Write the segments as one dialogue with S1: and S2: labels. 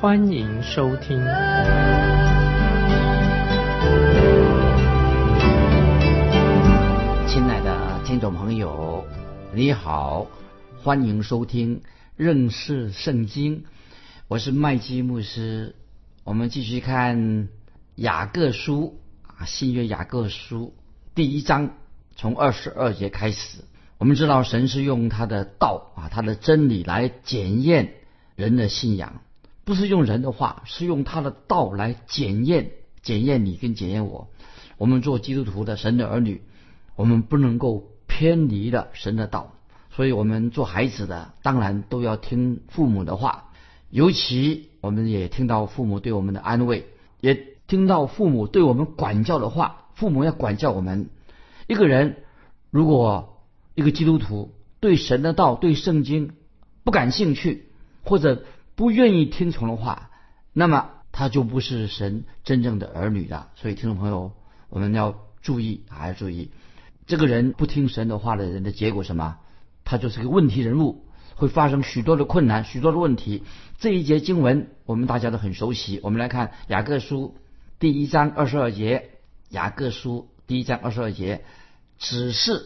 S1: 欢迎收听。
S2: 亲爱的听众朋友，你好，欢迎收听认识圣经。我是麦基牧师，我们继续看雅各书啊，新约雅各书第一章，从二十二节开始。我们知道神是用他的道啊，他的真理来检验人的信仰，不是用人的话，是用他的道来检验检验你跟检验我。我们做基督徒的神的儿女，我们不能够偏离了神的道，所以我们做孩子的当然都要听父母的话，尤其我们也听到父母对我们的安慰，也听到父母对我们管教的话。父母要管教我们。一个人如果一个基督徒对神的道、对圣经不感兴趣，或者不愿意听从的话，那么他就不是神真正的儿女了。所以，听众朋友。我们要注意，还要注意，这个人不听神的话的人的结果什么？他就是个问题人物，会发生许多的困难，许多的问题。这一节经文我们大家都很熟悉。我们来看雅各书第一章二十二节，雅各书第一章二十二节，只是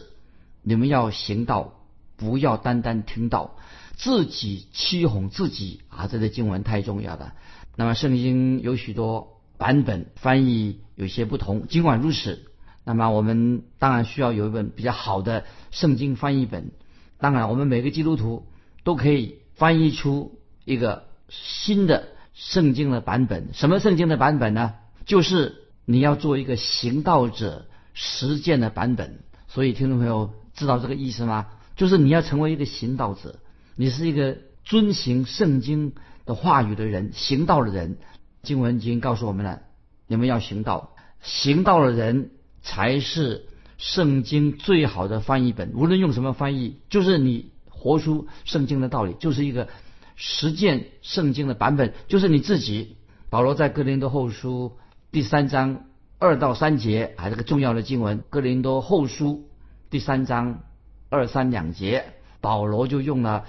S2: 你们要行道，不要单单听到，自己欺哄自己啊！这个经文太重要了。那么圣经有许多。版本翻译有些不同，尽管如此，那么我们当然需要有一本比较好的圣经翻译本。当然，我们每个基督徒都可以翻译出一个新的圣经的版本。什么圣经的版本呢？就是你要做一个行道者实践的版本。所以，听众朋友知道这个意思吗？就是你要成为一个行道者，你是一个遵行圣经的话语的人，行道的人。经文已经告诉我们了，你们要行道，行道的人才是圣经最好的翻译本。无论用什么翻译，就是你活出圣经的道理，就是一个实践圣经的版本，就是你自己。保罗在哥林多后书第三章二到三节，还是个重要的经文。哥林多后书第三章二三两节，保罗就用了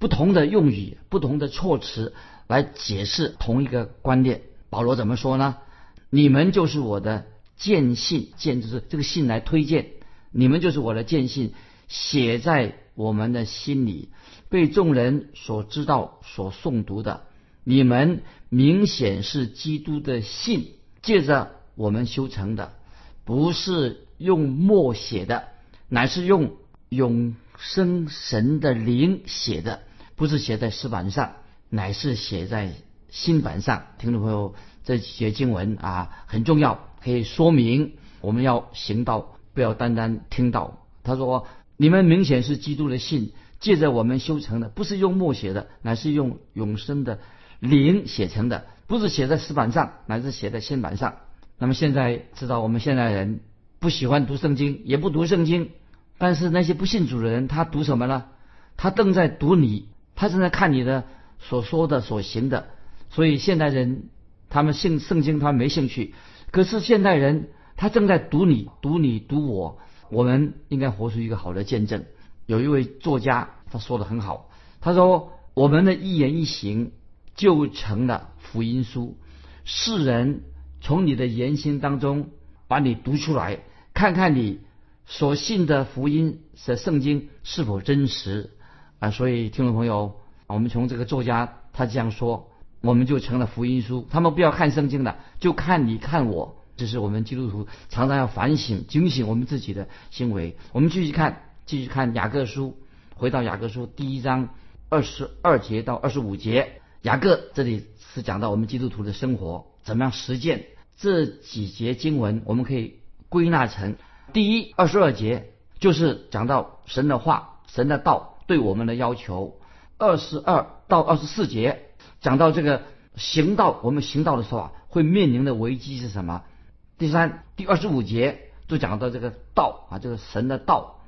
S2: 不同的用语，不同的措辞。来解释同一个观念，保罗怎么说呢？你们就是我的荐信，荐就是这个信来推荐，你们就是我的荐信，写在我们的心里，被众人所知道、所诵读的。你们明显是基督的信，借着我们修成的，不是用墨写的，乃是用永生神的灵写的，不是写在石板上。乃是写在新版上，听众朋友，这几节经文啊很重要，可以说明我们要行道，不要单单听到。他说：“你们明显是基督的信，借着我们修成的，不是用墨写的，乃是用永生的灵写成的，不是写在石板上，乃是写在新版上。”那么现在知道，我们现在人不喜欢读圣经，也不读圣经，但是那些不信主的人，他读什么呢？他正在读你，他正在看你的。所说的、所行的，所以现代人他们信圣经，他没兴趣。可是现代人他正在读你、读你、读我，我们应该活出一个好的见证。有一位作家他说的很好，他说：“我们的一言一行就成了福音书，世人从你的言行当中把你读出来，看看你所信的福音的圣经是否真实啊。”所以听众朋友。我们从这个作家他这样说，我们就成了福音书。他们不要看圣经的，就看你看我。这是我们基督徒常常要反省、警醒我们自己的行为。我们继续看，继续看雅各书，回到雅各书第一章二十二节到二十五节。雅各这里是讲到我们基督徒的生活怎么样实践这几节经文，我们可以归纳成第一二十二节，就是讲到神的话、神的道对我们的要求。二十二到二十四节讲到这个行道，我们行道的时候啊，会面临的危机是什么？第三，第二十五节就讲到这个道啊，这个神的道，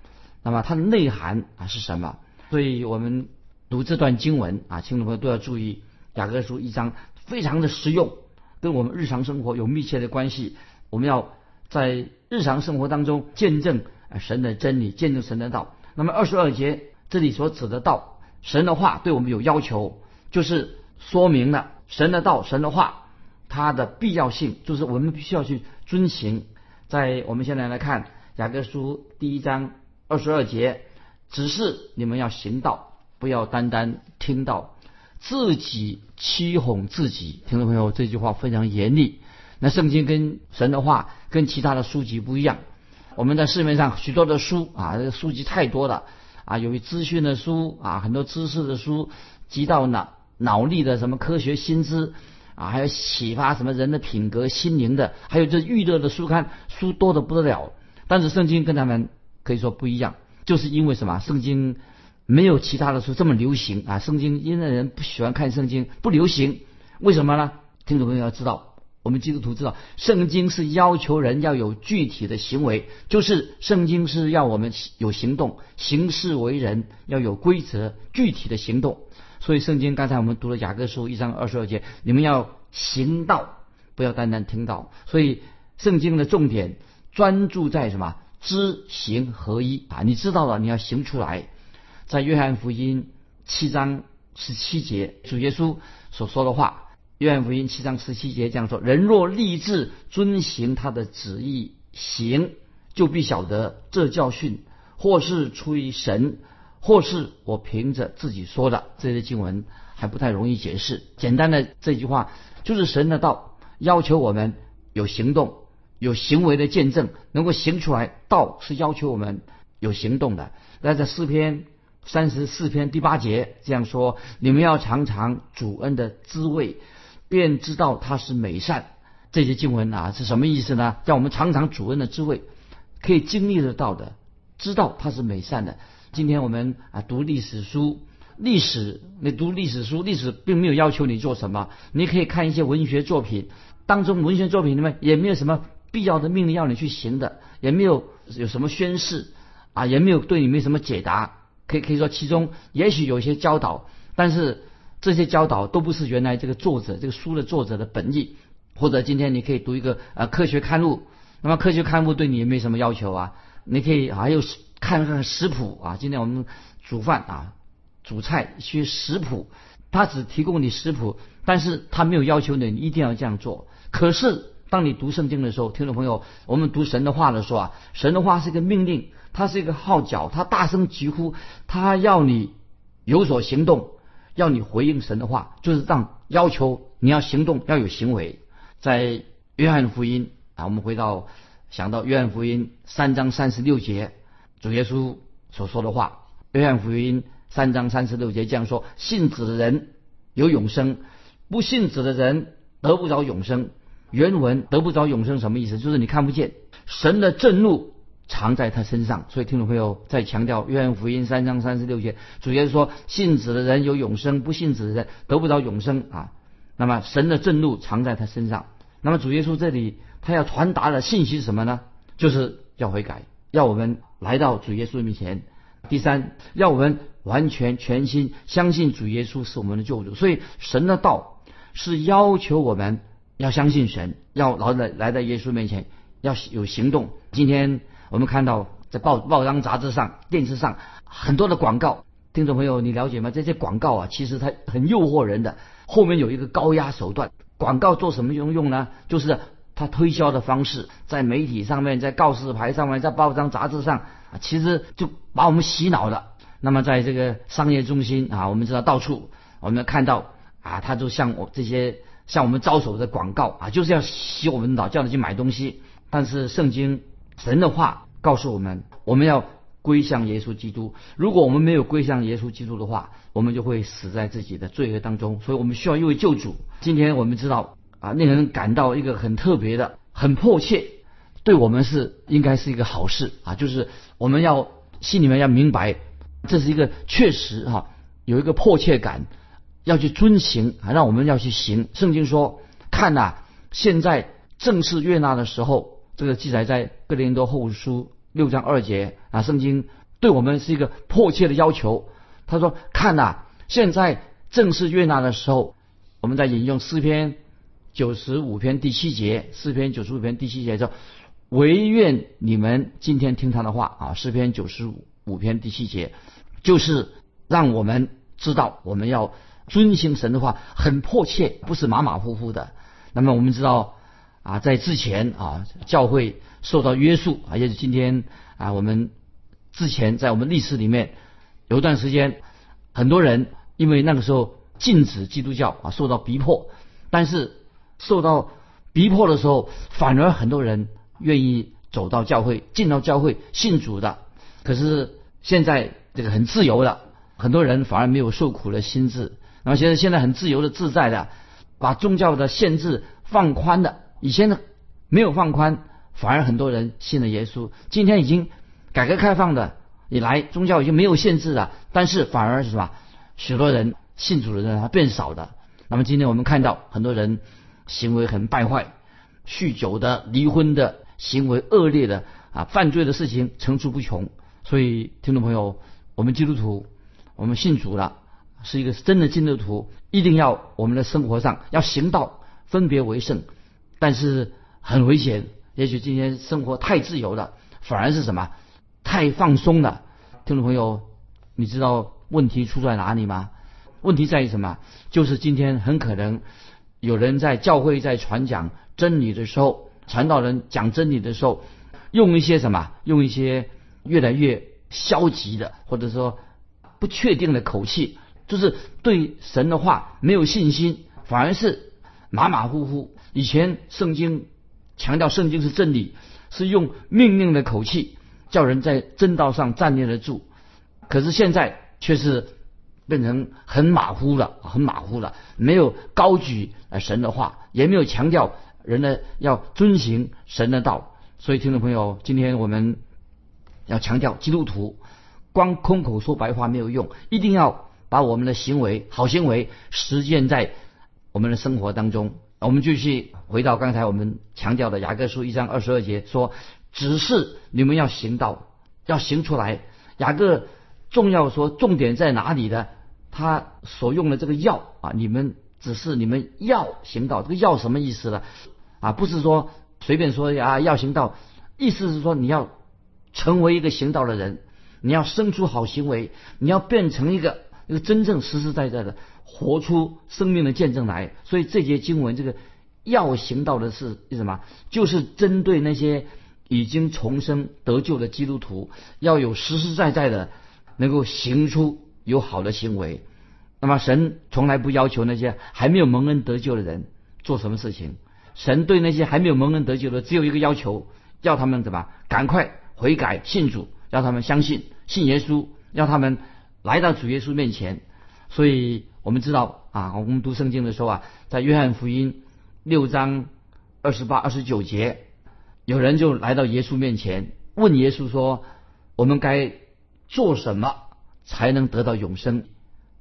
S2: 那么它的内涵啊是什么？所以我们读这段经文啊，听众朋友都要注意，雅各书一章非常的实用，跟我们日常生活有密切的关系。我们要在日常生活当中见证神的真理，见证神的道。那么二十二节这里所指的道，神的话对我们有要求，就是说明了神的道、神的话它的必要性，就是我们必须要去遵行。在我们现在来看雅各书第一章二十二节。只是你们要行道，不要单单听到，自己欺哄自己。听众朋友，这句话非常严厉。那圣经跟神的话跟其他的书籍不一样。我们在市面上许多的书啊，书籍太多了啊，由于资讯的书啊，很多知识的书，极到脑脑力的什么科学新知啊，还有启发什么人的品格心灵的，还有这娱乐的书刊，书多的不得了。但是圣经跟他们可以说不一样。就是因为什么？圣经没有其他的书这么流行啊！圣经因为人不喜欢看圣经，不流行，为什么呢？听众朋友要知道，我们基督徒知道，圣经是要求人要有具体的行为，就是圣经是要我们有行动，行事为人要有规则，具体的行动。所以圣经刚才我们读了雅各书一章二十二节，你们要行道，不要单单听到。所以圣经的重点专注在什么？知行合一啊！你知道了，你要行出来。在约翰福音七章十七节，主耶稣所说的话，约翰福音七章十七节这样说：人若立志遵行他的旨意行，就必晓得这教训或是出于神，或是我凭着自己说的。这些经文还不太容易解释。简单的这句话就是神的道要求我们有行动。有行为的见证，能够行出来，道是要求我们有行动的。那在诗篇三十四篇第八节这样说：“你们要尝尝主恩的滋味，便知道他是美善。”这些经文啊是什么意思呢？让我们尝尝主恩的滋味，可以经历得到的，知道他是美善的。今天我们啊读历史书，历史你读历史书，历史并没有要求你做什么，你可以看一些文学作品，当中文学作品里面也没有什么。必要的命令要你去行的，也没有有什么宣誓啊，也没有对你没什么解答。可以可以说，其中也许有一些教导，但是这些教导都不是原来这个作者这个书的作者的本意。或者今天你可以读一个呃科学刊物，那么科学刊物对你也没什么要求啊。你可以还有看看食谱啊，今天我们煮饭啊，煮菜学食谱，他只提供你食谱，但是他没有要求你一定要这样做。可是。当你读圣经的时候，听众朋友，我们读神的话的时候啊，神的话是一个命令，它是一个号角，它大声疾呼，它要你有所行动，要你回应神的话，就是让要求你要行动，要有行为。在约翰福音啊，我们回到想到约翰福音三章三十六节，主耶稣所说的话，约翰福音三章三十六节这样说：信子的人有永生，不信子的人得不着永生。原文得不着永生什么意思？就是你看不见神的震怒藏在他身上。所以听众朋友在强调约翰福音三章三十六节，主耶稣说信子的人有永生，不信子的人得不到永生啊。那么神的震怒藏在他身上。那么主耶稣这里他要传达的信息是什么呢？就是要悔改，要我们来到主耶稣面前。第三，要我们完全全心相信主耶稣是我们的救主。所以神的道是要求我们。要相信神，要老来来到耶稣面前，要有行动。今天我们看到在报报章、杂志上、电视上很多的广告，听众朋友，你了解吗？这些广告啊，其实它很诱惑人的，后面有一个高压手段。广告做什么用用呢？就是它推销的方式，在媒体上面，在告示牌上面，在报章、杂志上啊，其实就把我们洗脑了。那么在这个商业中心啊，我们知道到处我们看到啊，它就像我这些。向我们招手的广告啊，就是要洗我们脑，叫你去买东西。但是圣经神的话告诉我们，我们要归向耶稣基督。如果我们没有归向耶稣基督的话，我们就会死在自己的罪恶当中。所以我们需要一位救主。今天我们知道啊，令人感到一个很特别的、很迫切，对我们是应该是一个好事啊。就是我们要心里面要明白，这是一个确实哈，有一个迫切感。要去遵行啊，让我们要去行。圣经说：“看呐，现在正是悦纳的时候。这个记载在哥林多后书六章二节啊，圣经对我们是一个迫切的要求。他说：“看呐，现在正是悦纳的时候。”我们在引用诗篇九十五篇第七节，诗篇九十五篇第七节说：“唯愿你们今天听他的话啊。”诗篇九十五篇第七节就是让我们知道我们要遵行神的话，很迫切，不是马马虎虎的。那么我们知道。啊，在之前啊，教会受到约束，而且是今天啊，我们之前在我们历史里面有一段时间，很多人因为那个时候禁止基督教啊，受到逼迫，但是受到逼迫的时候，反而很多人愿意走到教会，进到教会信主的。可是现在这个很自由的，很多人反而没有受苦的心智，然后现在现在很自由的自在的，把宗教的限制放宽的。以前呢，没有放宽，反而很多人信了耶稣。今天已经改革开放的以来，宗教已经没有限制了，但是反而是什么？许多人信主的人还变少的。那么今天我们看到很多人行为很败坏，酗酒的、离婚的行为恶劣的啊，犯罪的事情层出不穷。所以听众朋友，我们基督徒，我们信主了，是一个真的基督徒，一定要我们的生活上要行道，分别为圣。但是很危险，也许今天生活太自由了，反而是什么？太放松了。听众朋友，你知道问题出在哪里吗？问题在于什么？就是今天很可能有人在教会在传讲真理的时候，传道人讲真理的时候，用一些什么？用一些越来越消极的，或者说不确定的口气，就是对神的话没有信心，反而是马马虎虎。以前圣经强调圣经是真理，是用命令的口气叫人在正道上站立得住。可是现在却是变成很马虎了，很马虎了，没有高举神的话，也没有强调人呢要遵行神的道。所以听众朋友，今天我们要强调基督徒光空口说白话没有用，一定要把我们的行为好行为实践在我们的生活当中。我们继续回到刚才我们强调的雅各书一章二十二节，说只是你们要行道，要行出来。雅各重要说重点在哪里呢？他所用的这个要啊，你们只是你们要行道，这个要什么意思呢？啊，不是说随便说啊要行道，意思是说你要成为一个行道的人，你要生出好行为，你要变成一个一个真正实实在在的。活出生命的见证来，所以这节经文这个要行道的是什么？就是针对那些已经重生得救的基督徒，要有实实在在的能够行出有好的行为。那么神从来不要求那些还没有蒙恩得救的人做什么事情，神对那些还没有蒙恩得救的只有一个要求，要他们怎么赶快悔改信主，要他们相信信耶稣，要他们来到主耶稣面前。所以。我们知道啊，我们读圣经的时候啊，在约翰福音六章二十八、二十九节，有人就来到耶稣面前，问耶稣说：“我们该做什么才能得到永生？”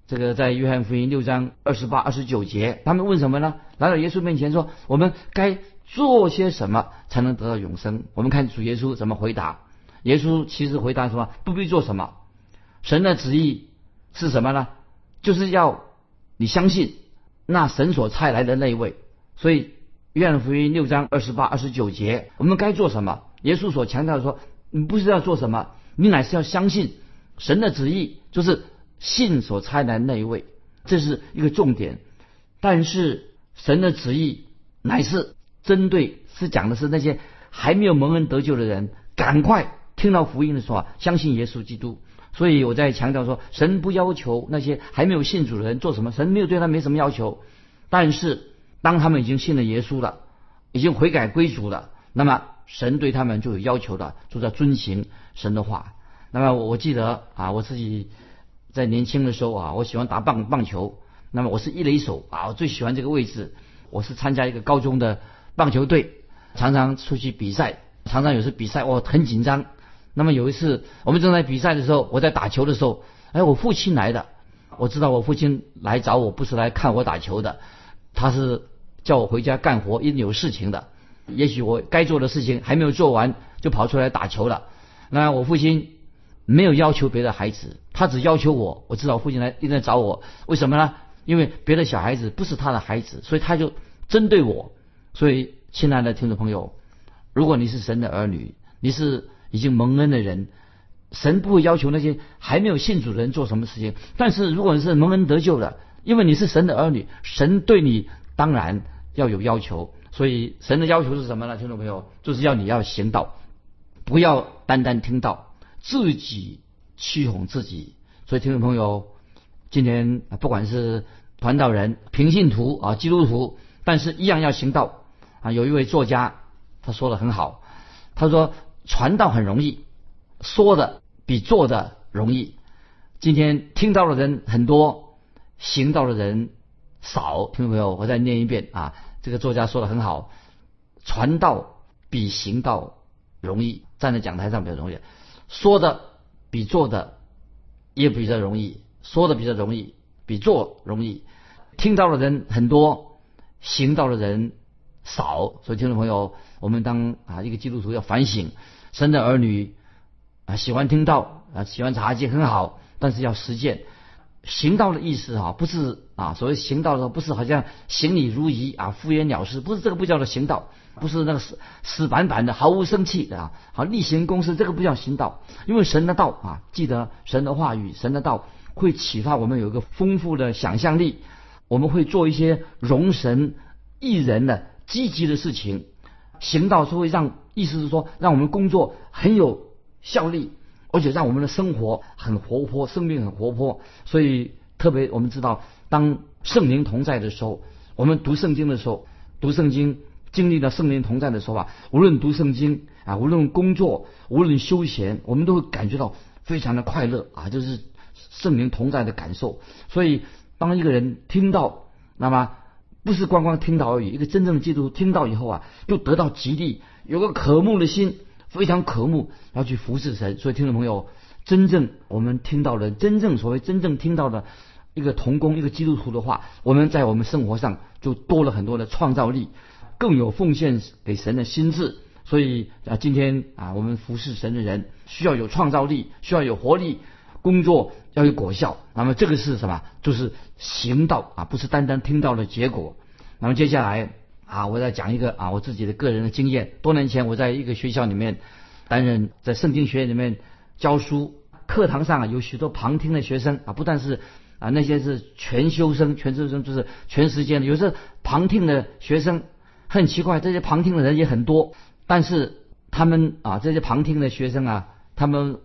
S2: 这个在约翰福音六章二十八、二十九节，他们问什么呢？来到耶稣面前说：“我们该做些什么才能得到永生？”我们看主耶稣怎么回答。耶稣其实回答说：“不必做什么，神的旨意是什么呢？就是要。”你相信那神所差来的那一位，所以约翰福音六章二十八、二十九节，我们该做什么？耶稣所强调说，你不是要做什么，你乃是要相信神的旨意，就是信所差来的那一位，这是一个重点。但是神的旨意乃是针对，是讲的是那些还没有蒙恩得救的人，赶快听到福音的时候啊，相信耶稣基督。所以我在强调说，神不要求那些还没有信主的人做什么，神没有对他没什么要求。但是当他们已经信了耶稣了，已经悔改归主了，那么神对他们就有要求的，就要遵行神的话。那么我记得啊，我自己在年轻的时候啊，我喜欢打棒棒球，那么我是一垒手啊，我最喜欢这个位置。我是参加一个高中的棒球队，常常出去比赛，常常有时比赛我很紧张。那么有一次，我们正在比赛的时候，我在打球的时候，哎，我父亲来的。我知道我父亲来找我不是来看我打球的，他是叫我回家干活，一定有事情的。也许我该做的事情还没有做完，就跑出来打球了。那我父亲没有要求别的孩子，他只要求我。我知道父亲来一定在找我，为什么呢？因为别的小孩子不是他的孩子，所以他就针对我。所以，亲爱的听众朋友，如果你是神的儿女，你是已经蒙恩的人，神不会要求那些还没有信主的人做什么事情。但是，如果你是蒙恩得救的，因为你是神的儿女，神对你当然要有要求。所以，神的要求是什么呢？听众朋友，就是要你要行道，不要单单听到，自己欺哄自己。所以，听众朋友，今天不管是传道人、平信徒啊、基督徒，但是一样要行道啊。有一位作家他说的很好，他说传道很容易，说的比做的容易。今天听到的人很多，行道的人少。听众朋友，我再念一遍啊。这个作家说的很好，传道比行道容易，站在讲台上比较容易，说的比做的也比较容易，说的比较容易，比做容易。听到的人很多，行道的人少，所以听众朋友，我们当啊一个基督徒要反省，神的儿女啊喜欢听到啊喜欢查经很好，但是要实践。行道的意思啊，不是啊，所谓行道的不是好像行礼如仪啊，敷衍了事，不是这个不叫做行道，不是那个死死板板的，毫无生气的啊，好例行公事，这个不叫行道。因为神的道啊，记得神的话语，神的道会启发我们有一个丰富的想象力，我们会做一些容神益人的积极的事情。行道是会让，意思是说让我们工作很有效力。而且让我们的生活很活泼，生命很活泼。所以特别我们知道，当圣灵同在的时候，我们读圣经的时候，读圣经经历了圣灵同在的时候啊，无论读圣经啊，无论工作，无论休闲，我们都会感觉到非常的快乐啊，就是圣灵同在的感受。所以当一个人听到，那么不是光光听到而已，一个真正的基督徒听到以后啊，就得到激励，有个渴慕的心。非常渴慕要去服侍神，所以听众朋友，真正我们听到的，真正所谓真正听到的一个童工，一个基督徒的话，我们在我们生活上就多了很多的创造力，更有奉献给神的心智。所以啊，今天啊，我们服侍神的人需要有创造力，需要有活力，工作要有果效。那么这个是什么？就是行道啊，不是单单听到的结果。那么接下来。啊，我再讲一个啊，我自己的个人的经验。多年前，我在一个学校里面担任在圣经学院里面教书，课堂上啊有许多旁听的学生啊，不但是啊那些是全修生，全修生就是全时间的，有时候旁听的学生很奇怪，这些旁听的人也很多，但是他们啊这些旁听的学生啊，他们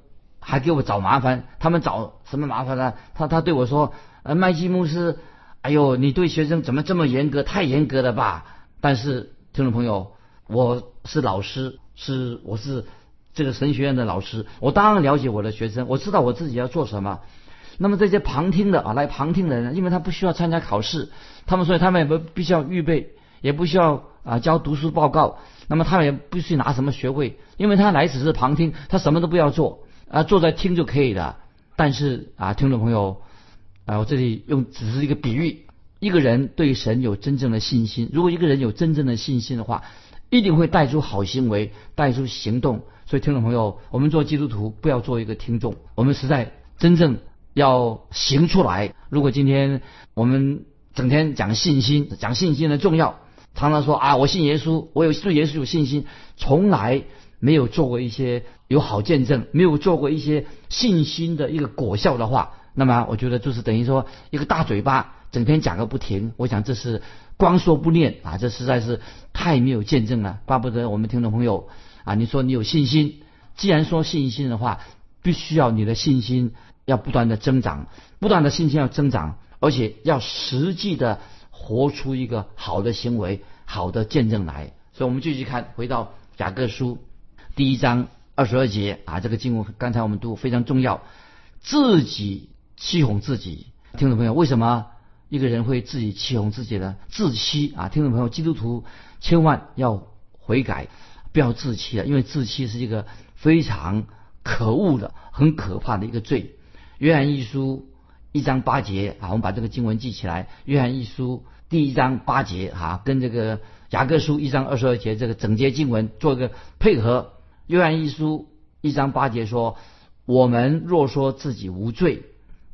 S2: 还给我找麻烦，他们找什么麻烦呢？他他对我说，呃麦基牧师，哎呦，你对学生怎么这么严格？太严格了吧？但是，听众朋友，我是老师，是我是这个神学院的老师，我当然了解我的学生，我知道我自己要做什么。那么这些旁听的啊，来旁听的人，因为他不需要参加考试，他们所以他们也不必须要预备，也不需要啊交读书报告，那么他们也不需拿什么学位，因为他来只是旁听，他什么都不要做啊，坐在听就可以的。但是啊，听众朋友啊，我这里用只是一个比喻。一个人对神有真正的信心，如果一个人有真正的信心的话，一定会带出好行为，带出行动。所以，听众朋友，我们做基督徒不要做一个听众，我们实在真正要行出来。如果今天我们整天讲信心，讲信心的重要，常常说啊，我信耶稣，我有对耶稣有信心，从来没有做过一些有好见证，没有做过一些信心的一个果效的话，那么我觉得就是等于说一个大嘴巴。整天讲个不停，我想这是光说不练啊，这实在是太没有见证了。巴不得我们听众朋友啊，你说你有信心，既然说信心的话，必须要你的信心要不断的增长，不断的信心要增长，而且要实际的活出一个好的行为、好的见证来。所以，我们继续看，回到雅各书第一章二十二节啊，这个经文刚才我们读非常重要，自己欺哄自己，听众朋友，为什么？一个人会自己欺哄自己的自欺啊！听众朋友，基督徒千万要悔改，不要自欺了，因为自欺是一个非常可恶的、很可怕的一个罪。约翰一书一章八节啊，我们把这个经文记起来。约翰一书第一章八节哈，跟这个雅各书一章二十二节这个整节经文做一个配合。约翰一书一章八节说：“我们若说自己无罪，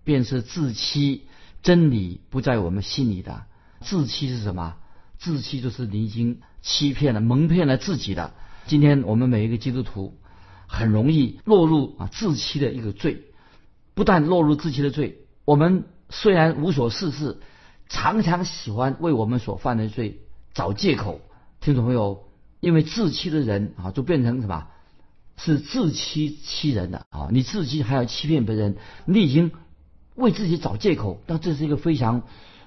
S2: 便是自欺，真理不在我们心里的。自欺是什么？自欺就是你已经欺骗了、蒙骗了自己的。今天我们每一个基督徒很容易落入啊自欺的一个罪。不但落入自欺的罪，我们虽然无所事事，常常喜欢为我们所犯的罪找借口。听众朋友，因为自欺的人啊，就变成什么？是自欺欺人的啊！你自欺还要欺骗别人，你已经为自己找借口，那这是一个非常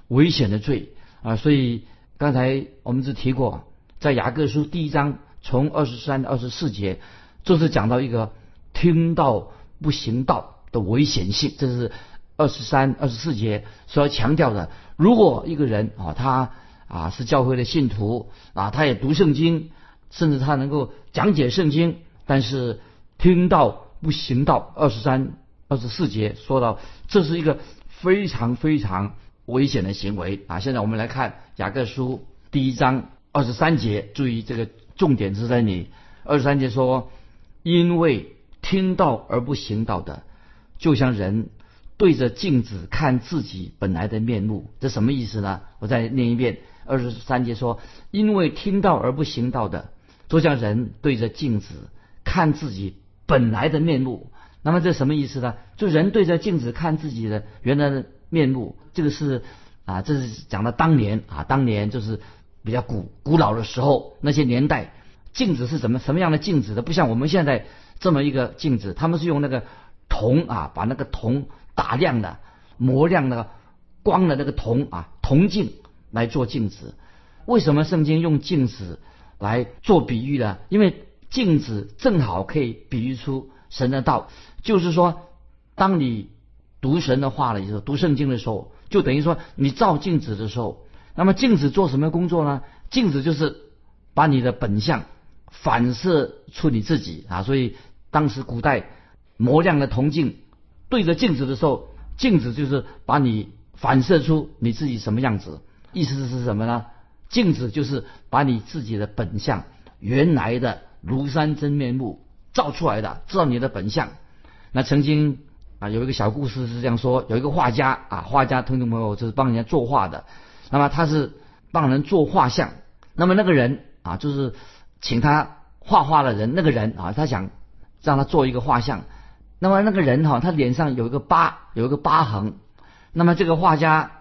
S2: 危险的罪啊！所以刚才我们只提过，在雅各书第一章从二十三到二十四节，就是讲到一个听到不行道的危险性。这是二十三、二十四节所要强调的。如果一个人啊，他啊是教会的信徒啊，他也读圣经，甚至他能够讲解圣经。但是听到不行道，二十三、二十四节说到，这是一个非常非常危险的行为啊！现在我们来看雅各书第一章二十三节，注意这个重点是在你二十三节说，因为听到而不行道的，就像人对着镜子看自己本来的面目，这什么意思呢？我再念一遍，二十三节说，因为听到而不行道的，就像人对着镜子。看自己本来的面目，那么这什么意思呢？就人对着镜子看自己的原来的面目，这个是啊，这是讲的当年啊，当年就是比较古古老的时候那些年代，镜子是怎么什么样的镜子的？不像我们现在这么一个镜子，他们是用那个铜啊，把那个铜打亮的、磨亮的、光的那个铜啊，铜镜来做镜子。为什么圣经用镜子来做比喻呢？因为镜子正好可以比喻出神的道，就是说，当你读神的话的时候，读圣经的时候，就等于说你照镜子的时候，那么镜子做什么工作呢？镜子就是把你的本相反射出你自己啊。所以当时古代磨亮的铜镜对着镜子的时候，镜子就是把你反射出你自己什么样子。意思是什么呢？镜子就是把你自己的本相原来的。庐山真面目照出来的，知道你的本相。那曾经啊，有一个小故事是这样说：有一个画家啊，画家听众朋友就是帮人家作画的。那么他是帮人做画像。那么那个人啊，就是请他画画的人，那个人啊，他想让他做一个画像。那么那个人哈，他脸上有一个疤，有一个疤痕。那么这个画家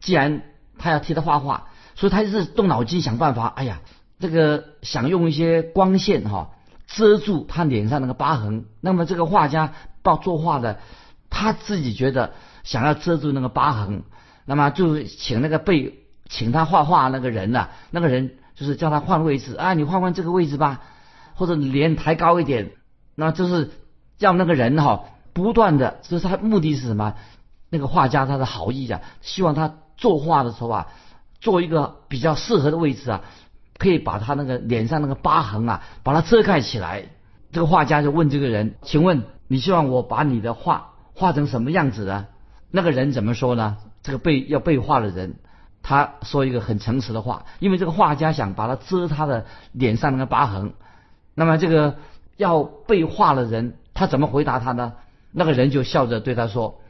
S2: 既然他要替他画画，所以他就是动脑筋想办法。哎呀。这个想用一些光线哈遮住他脸上那个疤痕，那么这个画家报作画的，他自己觉得想要遮住那个疤痕，那么就请那个被请他画画那个人呐，那个人就是叫他换位置啊，你换换这个位置吧，或者脸抬高一点，那就是叫那个人哈不断的，就是他目的是什么？那个画家他的好意啊，希望他作画的时候啊，做一个比较适合的位置啊。可以把他那个脸上那个疤痕啊，把它遮盖起来。这个画家就问这个人：“请问你希望我把你的画画成什么样子呢？”那个人怎么说呢？这个被要被画的人，他说一个很诚实的话，因为这个画家想把它遮他的脸上那个疤痕。那么这个要被画的人，他怎么回答他呢？那个人就笑着对他说：“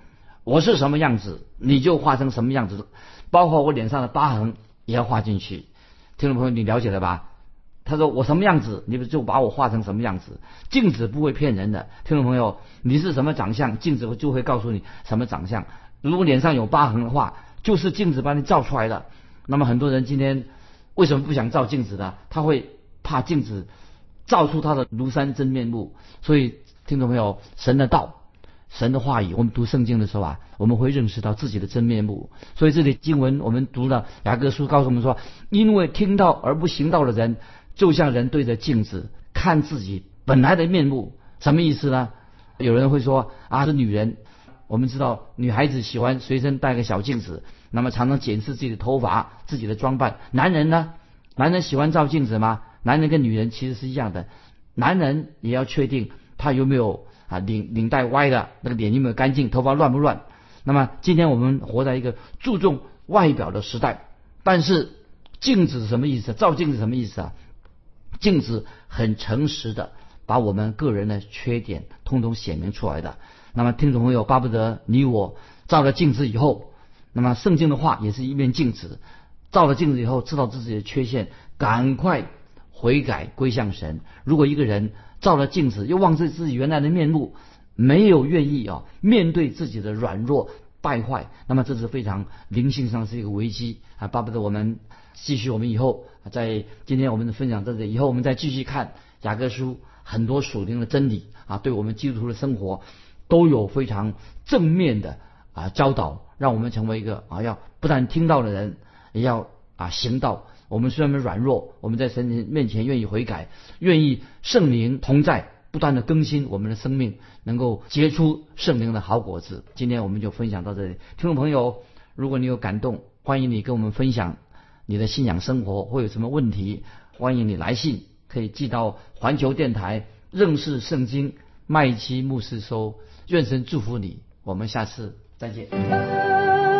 S2: 我是什么样子，你就画成什么样子，包括我脸上的疤痕也要画进去。”听众朋友，你了解了吧？他说我什么样子，你不就把我画成什么样子？镜子不会骗人的。听众朋友，你是什么长相，镜子就会告诉你什么长相。如果脸上有疤痕的话，就是镜子把你照出来的。那么很多人今天为什么不想照镜子呢？他会怕镜子照出他的庐山真面目。所以，听众朋友，神的道。神的话语，我们读圣经的时候啊，我们会认识到自己的真面目。所以这里经文我们读了雅各书，告诉我们说，因为听到而不行道的人，就像人对着镜子看自己本来的面目。什么意思呢？有人会说啊，是女人。我们知道女孩子喜欢随身带个小镜子，那么常常检视自己的头发、自己的装扮。男人呢？男人喜欢照镜子吗？男人跟女人其实是一样的，男人也要确定他有没有。啊，领领带歪的，那个脸有没有干净？头发乱不乱？那么今天我们活在一个注重外表的时代，但是镜子是什么意思？照镜子什么意思啊？镜子很诚实的把我们个人的缺点通通显明出来的。那么听众朋友，巴不得你我照了镜子以后，那么圣经的话也是一面镜子，照了镜子以后知道自己的缺陷，赶快悔改归向神。如果一个人照了镜子又忘记自己原来的面目，没有愿意啊面对自己的软弱败坏，那么这是非常灵性上是一个危机啊！巴不得我们继续，我们以后在今天我们的分享在这，以后我们再继续看雅各书很多属灵的真理啊，对我们基督徒的生活。都有非常正面的啊教导，让我们成为一个啊要不但听到的人，也要啊行道。我们虽然软弱，我们在神面前愿意悔改，愿意圣灵同在，不断的更新我们的生命，能够结出圣灵的好果子。今天我们就分享到这里，听众朋友，如果你有感动，欢迎你跟我们分享你的信仰生活或有什么问题，欢迎你来信，可以寄到环球电台认识圣经麦基牧师收。愿神祝福你，我们下次再见。